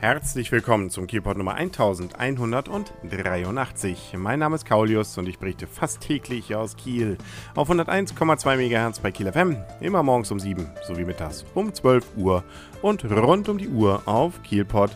Herzlich willkommen zum Kielpot Nummer 1183. Mein Name ist Kaulius und ich berichte fast täglich aus Kiel auf 101,2 MHz bei Kiel FM, immer morgens um 7 sowie mittags um 12 Uhr und rund um die Uhr auf kielpot.de.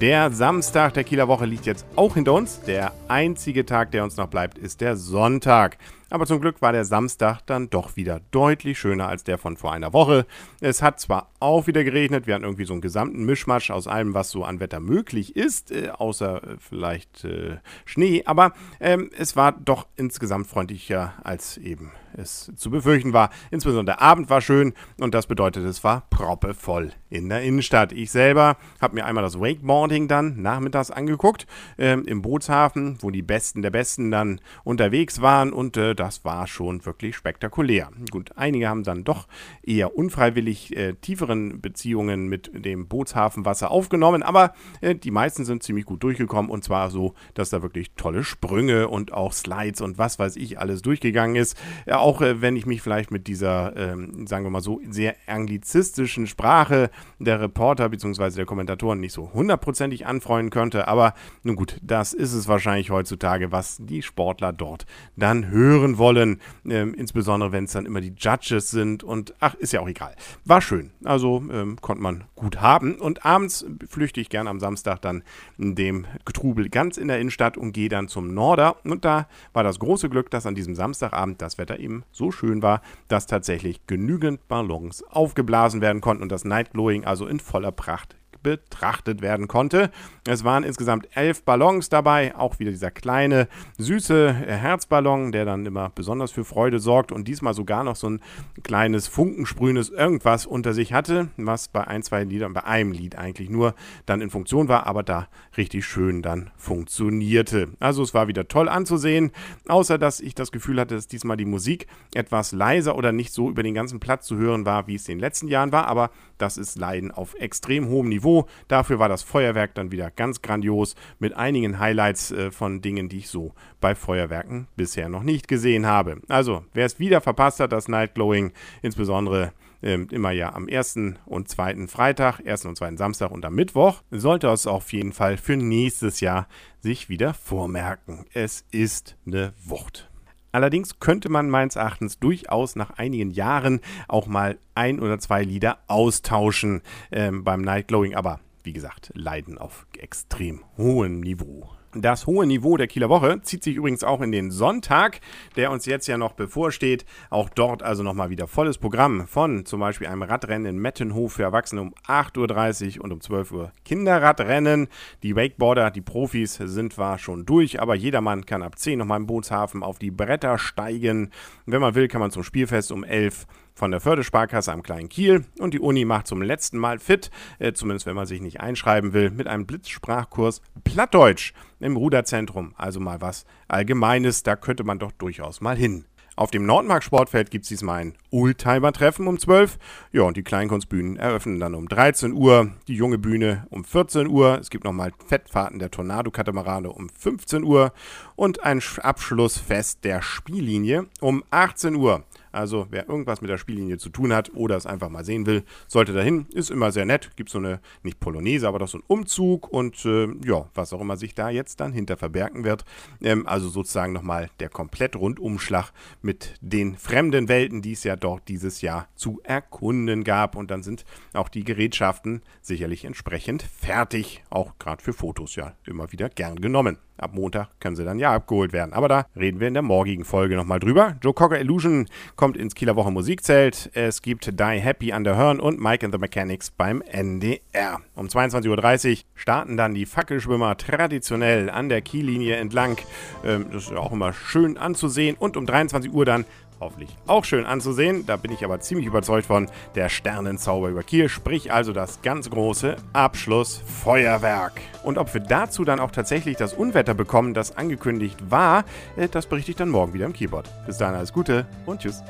Der Samstag der Kieler Woche liegt jetzt auch hinter uns. Der einzige Tag, der uns noch bleibt, ist der Sonntag. Aber zum Glück war der Samstag dann doch wieder deutlich schöner als der von vor einer Woche. Es hat zwar auch wieder geregnet, wir hatten irgendwie so einen gesamten Mischmasch aus allem, was so an Wetter möglich ist, äh, außer äh, vielleicht äh, Schnee, aber ähm, es war doch insgesamt freundlicher als eben es zu befürchten war. Insbesondere der Abend war schön und das bedeutet, es war proppevoll in der Innenstadt. Ich selber habe mir einmal das Wakeboarding dann nachmittags angeguckt ähm, im Bootshafen, wo die Besten der Besten dann unterwegs waren und äh, das war schon wirklich spektakulär. Gut, einige haben dann doch eher unfreiwillig äh, tieferen Beziehungen mit dem Bootshafenwasser aufgenommen, aber äh, die meisten sind ziemlich gut durchgekommen und zwar so, dass da wirklich tolle Sprünge und auch Slides und was weiß ich alles durchgegangen ist. Ja, auch äh, wenn ich mich vielleicht mit dieser, ähm, sagen wir mal so, sehr anglizistischen Sprache der Reporter bzw. der Kommentatoren nicht so hundertprozentig anfreunden könnte, aber nun gut, das ist es wahrscheinlich heutzutage, was die Sportler dort dann hören wollen, ähm, insbesondere wenn es dann immer die Judges sind und ach, ist ja auch egal. War schön, also ähm, konnte man gut haben. Und abends flüchte ich gerne am Samstag dann dem Getrubel ganz in der Innenstadt und gehe dann zum Norder. Und da war das große Glück, dass an diesem Samstagabend das Wetter eben so schön war, dass tatsächlich genügend Ballons aufgeblasen werden konnten und das Nightglowing also in voller Pracht betrachtet werden konnte. Es waren insgesamt elf Ballons dabei, auch wieder dieser kleine, süße Herzballon, der dann immer besonders für Freude sorgt und diesmal sogar noch so ein kleines funkensprühendes irgendwas unter sich hatte, was bei ein, zwei Liedern, bei einem Lied eigentlich nur dann in Funktion war, aber da richtig schön dann funktionierte. Also es war wieder toll anzusehen, außer dass ich das Gefühl hatte, dass diesmal die Musik etwas leiser oder nicht so über den ganzen Platz zu hören war, wie es in den letzten Jahren war, aber das ist Leiden auf extrem hohem Niveau. Dafür war das Feuerwerk dann wieder ganz grandios mit einigen Highlights äh, von Dingen, die ich so bei Feuerwerken bisher noch nicht gesehen habe. Also, wer es wieder verpasst hat, das Night Glowing, insbesondere ähm, immer ja am ersten und zweiten Freitag, ersten und zweiten Samstag und am Mittwoch, sollte es auf jeden Fall für nächstes Jahr sich wieder vormerken. Es ist eine Wucht. Allerdings könnte man meines Erachtens durchaus nach einigen Jahren auch mal ein oder zwei Lieder austauschen ähm, beim Night Glowing, aber wie gesagt, leiden auf extrem hohem Niveau. Das hohe Niveau der Kieler Woche zieht sich übrigens auch in den Sonntag, der uns jetzt ja noch bevorsteht. Auch dort also nochmal wieder volles Programm von zum Beispiel einem Radrennen in Mettenhof für Erwachsene um 8.30 Uhr und um 12 Uhr Kinderradrennen. Die Wakeboarder, die Profis sind zwar schon durch, aber jedermann kann ab 10 nochmal im Bootshafen auf die Bretter steigen. Wenn man will, kann man zum Spielfest um 11 Uhr von der Fördersparkasse am Kleinen Kiel und die Uni macht zum letzten Mal fit, äh, zumindest wenn man sich nicht einschreiben will, mit einem Blitzsprachkurs Plattdeutsch im Ruderzentrum. Also mal was Allgemeines, da könnte man doch durchaus mal hin. Auf dem Nordmark Sportfeld gibt es diesmal ein Oldtimer-Treffen um 12. Ja, und die Kleinkunstbühnen eröffnen dann um 13 Uhr, die junge Bühne um 14 Uhr. Es gibt nochmal Fettfahrten der Tornado-Katamarane um 15 Uhr und ein Abschlussfest der Spiellinie um 18 Uhr. Also wer irgendwas mit der Spiellinie zu tun hat oder es einfach mal sehen will, sollte dahin. Ist immer sehr nett. Gibt so eine, nicht Polonaise, aber doch so ein Umzug und äh, ja, was auch immer sich da jetzt dann hinter verbergen wird. Ähm, also sozusagen nochmal der komplett Rundumschlag mit den fremden Welten, die es ja dort dieses Jahr zu erkunden gab. Und dann sind auch die Gerätschaften sicherlich entsprechend fertig. Auch gerade für Fotos ja immer wieder gern genommen. Ab Montag können sie dann ja abgeholt werden. Aber da reden wir in der morgigen Folge nochmal drüber. Joe Cocker Illusion kommt ins Kieler Woche Musikzelt. Es gibt Die Happy an der Hörn und Mike and the Mechanics beim NDR. Um 22.30 Uhr starten dann die Fackelschwimmer traditionell an der Kiellinie entlang. Ähm, das ist ja auch immer schön anzusehen. Und um 23 Uhr dann hoffentlich auch schön anzusehen. Da bin ich aber ziemlich überzeugt von der Sternenzauber über Kiel, sprich also das ganz große Abschlussfeuerwerk. Und ob wir dazu dann auch tatsächlich das Unwetter bekommen, das angekündigt war, äh, das berichte ich dann morgen wieder im Keyboard. Bis dahin alles Gute und tschüss.